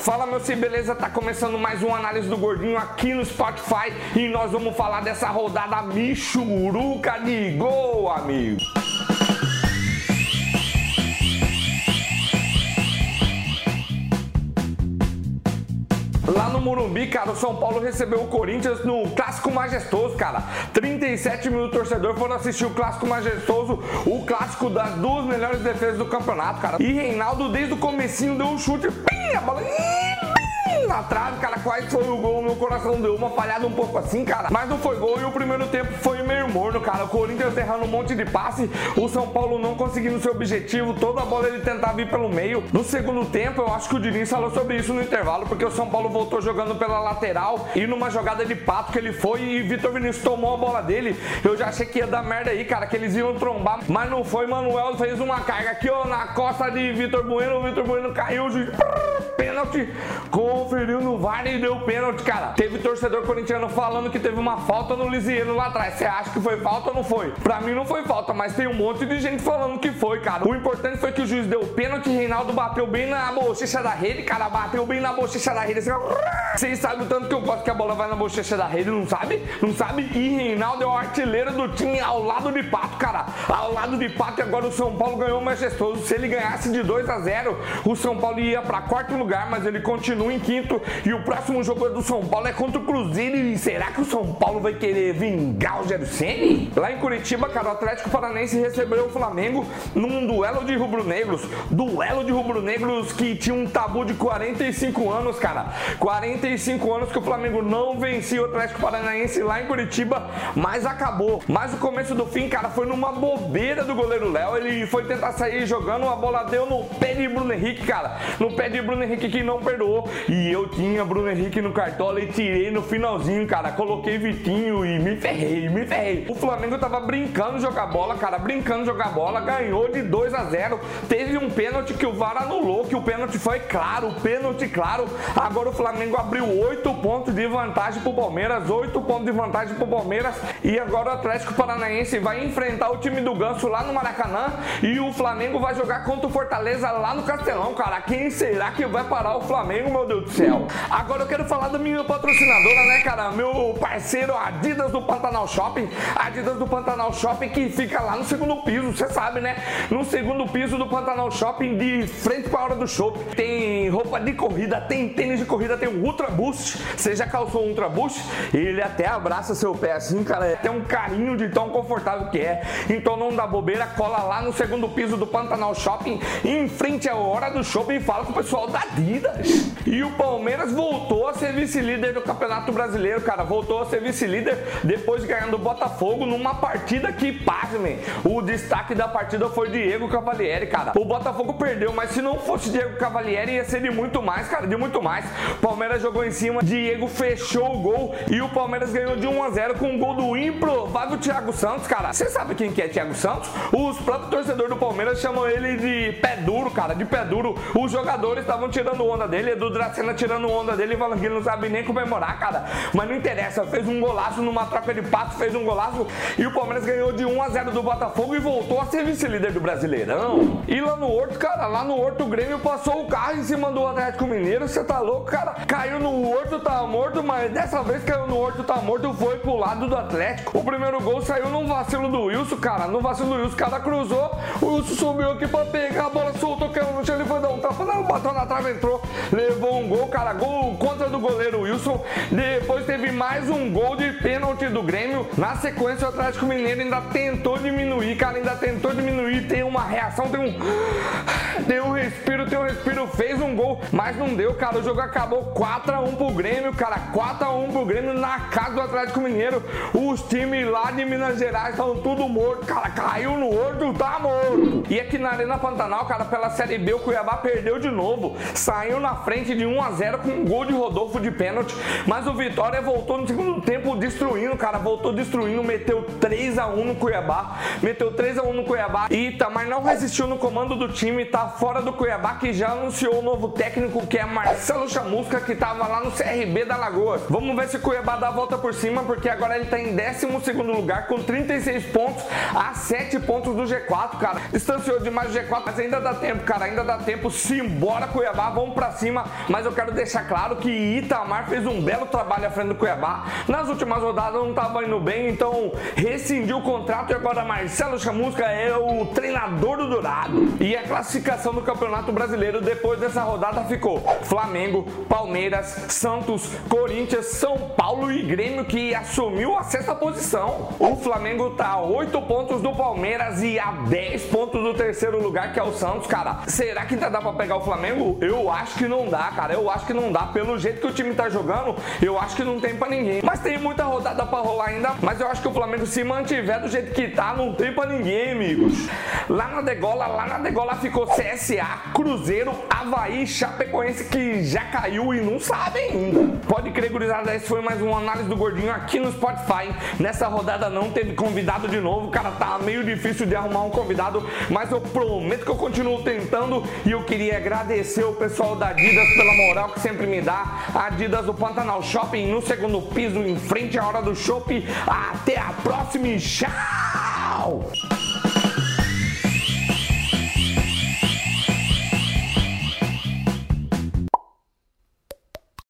Fala meu sim, beleza? Tá começando mais uma análise do Gordinho aqui no Spotify e nós vamos falar dessa rodada michuruca de gol, amigo. No Morumbi, cara, o São Paulo recebeu o Corinthians no Clássico Majestoso, cara. 37 mil torcedores foram assistir o Clássico Majestoso, o clássico das duas melhores defesas do campeonato, cara. E Reinaldo, desde o comecinho, deu um chute, pim, a bola na trave, cara, quase foi o gol. Meu coração deu uma falhada um pouco assim, cara. Mas não foi gol e o primeiro tempo foi meio morno, cara. O Corinthians errando um monte de passe, o São Paulo não conseguindo seu objetivo, toda a bola ele tentava ir pelo meio. No segundo tempo, eu acho que o Diniz falou sobre isso no intervalo, porque o São Paulo voltou jogando pela lateral e numa jogada de pato que ele foi e Vitor Vinícius tomou a bola dele. Eu já achei que ia dar merda aí, cara, que eles iam trombar, mas não foi. Manuel fez uma carga aqui, ó, na costa de Vitor Bueno. O Vitor Bueno caiu, juiz pênalti, conferiu no VAR e deu pênalti, cara. Teve torcedor corintiano falando que teve uma falta no Lisiano lá atrás. Você acha que foi falta ou não foi? Pra mim não foi falta, mas tem um monte de gente falando que foi, cara. O importante foi que o juiz deu pênalti, Reinaldo bateu bem na bochecha da rede, cara, bateu bem na bochecha da rede. Vocês sabem o tanto que eu gosto que a bola vai na bochecha da rede, não sabe? Não sabe? E Reinaldo é o artilheiro do time ao lado de Pato, cara. Ao lado de Pato e agora o São Paulo ganhou majestoso. Se ele ganhasse de 2 a 0, o São Paulo ia pra quarto lugar, mas ele continua em quinto. E o próximo jogo do São Paulo é contra o Cruzeiro. E será que o São Paulo vai querer vingar o Ceni? Lá em Curitiba, cara, o Atlético Paranaense recebeu o Flamengo num duelo de rubro-negros. Duelo de rubro-negros que tinha um tabu de 45 anos, cara. 45 anos que o Flamengo não vencia o Atlético Paranaense lá em Curitiba, mas acabou. Mas o começo do fim, cara, foi numa bobeira do goleiro Léo. Ele foi tentar sair jogando, a bola deu no pé de Bruno Henrique, cara. No pé de Bruno Henrique que não perdoou. E eu tinha Bruno Henrique no cartola e tirei no finalzinho, cara. Coloquei Vitinho e me ferrei, me ferrei. O Flamengo tava brincando de jogar bola, cara, brincando de jogar bola, ganhou de 2 a 0. Teve um pênalti que o VAR anulou, que o pênalti foi claro, pênalti claro. Agora o Flamengo abriu 8 pontos de vantagem pro Palmeiras, 8 pontos de vantagem pro Palmeiras. E agora o Atlético Paranaense vai enfrentar o time do Ganso lá no Maracanã e o Flamengo vai jogar contra o Fortaleza lá no Castelão, cara. Quem será que vai parar o Flamengo, meu Deus do céu? Agora eu quero falar da minha patrocinadora, né, cara? Meu parceiro Adidas do Pantanal Shopping. Adidas do Pantanal Shopping que fica lá no segundo piso, você sabe, né? No segundo piso do Pantanal Shopping, de frente para a hora do show. Tem roupa de corrida, tem tênis de corrida, tem um Ultra Boost. Você já calçou um Ultra Boost? Ele até abraça seu pé assim, cara. Tem um carinho de tão confortável que é. Então não dá bobeira, cola lá no segundo piso do Pantanal Shopping, em frente à hora do shopping e fala com o pessoal da Adidas. E o Palmeiras voltou a ser vice-líder do Campeonato Brasileiro, cara. Voltou a ser vice-líder depois de do Botafogo numa partida que, pasmem, o destaque da partida foi Diego Cavalieri, cara. O Botafogo perdeu, mas se não fosse Diego Cavalieri ia ser de muito mais, cara, de muito mais. Palmeiras jogou em cima, Diego fechou o gol e o Palmeiras ganhou de 1 a 0 com um gol do improvável Thiago Santos, cara. Você sabe quem que é Thiago Santos? Os próprios torcedores do Palmeiras chamam ele de pé duro, cara, de pé duro. Os jogadores estavam tirando onda dele, Edu Dracena tirando onda dele, falando que ele não sabe nem comemorar, cara. Mas não interessa, fez um golaço numa troca de passos, fez um golaço e o Palmeiras ganhou de 1 a 0 do Botafogo e voltou a ser vice-líder do Brasileirão. E lá no Horto, cara, lá no Horto o Grêmio passou o carro em cima do Atlético Mineiro, você tá louco, cara? Caiu no Horto, tá morto, mas dessa vez caiu no Horto, tá morto, foi pro lado do Atlético. O primeiro gol saiu num vacilo do Wilson, cara, no vacilo do Wilson, o cara cruzou, o Wilson subiu aqui pra pegar a bola, soltou, caiu no chão, ele foi dar um tapa, não, bateu na trave, entrou, levou um gol, cara, gol contra do goleiro Wilson. Depois teve mais um gol de pênalti do Grêmio. Na sequência, o Atlético Mineiro ainda tentou diminuir, cara, ainda tentou diminuir. Tem uma reação, tem um. Tem um respiro, tem um respiro, fez um gol, mas não deu, cara. O jogo acabou 4x1 pro Grêmio, cara. 4x1 pro Grêmio na casa do Atlético Mineiro. Os times lá de Minas Gerais estão tudo morto, cara. Caiu no outro, tá morto. E aqui na Arena Pantanal, cara, pela Série B, o Cuiabá perdeu de novo. Saiu na frente de 1x0 com um gol de Rodolfo de pênalti, mas o Vitória voltou no segundo tempo destruindo, cara, voltou destruindo, meteu 3 a 1 no Cuiabá, meteu 3 a 1 no Cuiabá e Itamar não resistiu no comando do time, tá fora do Cuiabá que já anunciou o novo técnico que é Marcelo Chamusca que tava lá no CRB da Lagoa. Vamos ver se o Cuiabá dá a volta por cima, porque agora ele tá em 12 lugar com 36 pontos a 7 pontos do G4, cara. Distanciou demais o G4, mas ainda dá tempo, cara, ainda dá tempo. Simbora Cuiabá, vamos pra cima, mas eu quero deixar claro que Itamar fez um belo trabalho à frente do Cuiabá. Nas últimas rodadas não tava indo bem, então rescindiu o contrato e agora Marcelo Chamusca é o treinador do Dourado. E a classificação do Campeonato Brasileiro depois dessa rodada ficou Flamengo, Palmeiras, Santos, Corinthians, São Paulo e Grêmio que assumiu a sexta posição. O Flamengo tá a 8 pontos do Palmeiras e a 10 pontos do terceiro lugar que é o Santos, cara. Será que ainda dá pra pegar o Flamengo? Eu acho que não dá, cara. Eu acho que não dá. Pelo jeito que o time tá jogando, eu acho que não tem pra ninguém. Mas tem muita rodada pra rolar ainda. Mas eu acho que o Flamengo se mantiver do jeito que tá, não tem pra ninguém, amigos. Lá na degola, lá na degola ficou CSA, Cruzeiro, Havaí, Chapecoense que já caiu e não sabe ainda. Pode crer, gurizada, esse foi mais uma análise do Gordinho aqui no Spotify. Nessa rodada não teve convidado de novo, cara, tá meio difícil de arrumar um convidado, mas eu prometo que eu continuo tentando e eu queria agradecer o pessoal da Adidas pela moral que sempre me dá. Adidas do Pantanal Shopping no segundo piso, em frente à hora do shopping. Até a próxima e tchau! 打我